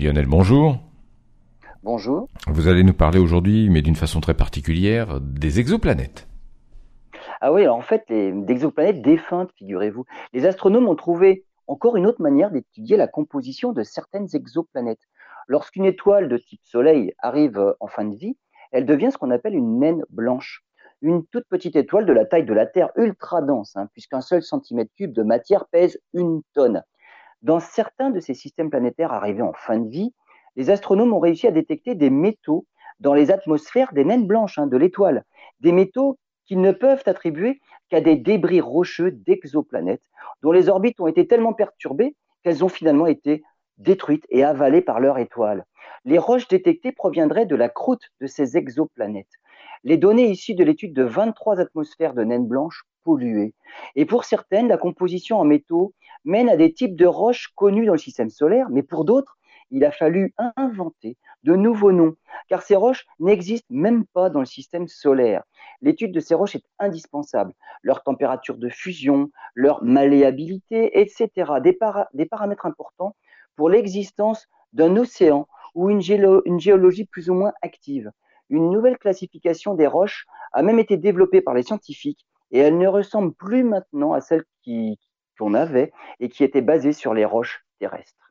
Lionel, bonjour. Bonjour. Vous allez nous parler aujourd'hui, mais d'une façon très particulière, des exoplanètes. Ah oui, alors en fait, les exoplanètes défuntes, figurez-vous. Les astronomes ont trouvé encore une autre manière d'étudier la composition de certaines exoplanètes. Lorsqu'une étoile de type Soleil arrive en fin de vie, elle devient ce qu'on appelle une naine blanche. Une toute petite étoile de la taille de la Terre, ultra dense, hein, puisqu'un seul centimètre cube de matière pèse une tonne. Dans certains de ces systèmes planétaires arrivés en fin de vie, les astronomes ont réussi à détecter des métaux dans les atmosphères des naines blanches hein, de l'étoile. Des métaux qu'ils ne peuvent attribuer qu'à des débris rocheux d'exoplanètes, dont les orbites ont été tellement perturbées qu'elles ont finalement été détruites et avalées par leur étoile. Les roches détectées proviendraient de la croûte de ces exoplanètes. Les données issues de l'étude de 23 atmosphères de naines blanches polluées. Et pour certaines, la composition en métaux mène à des types de roches connus dans le système solaire, mais pour d'autres, il a fallu inventer de nouveaux noms, car ces roches n'existent même pas dans le système solaire. L'étude de ces roches est indispensable. Leur température de fusion, leur malléabilité, etc. Des, paramètres importants pour l'existence d'un océan ou une géologie plus ou moins active. Une nouvelle classification des roches a même été développée par les scientifiques et elle ne ressemble plus maintenant à celle qu'on avait et qui était basée sur les roches terrestres.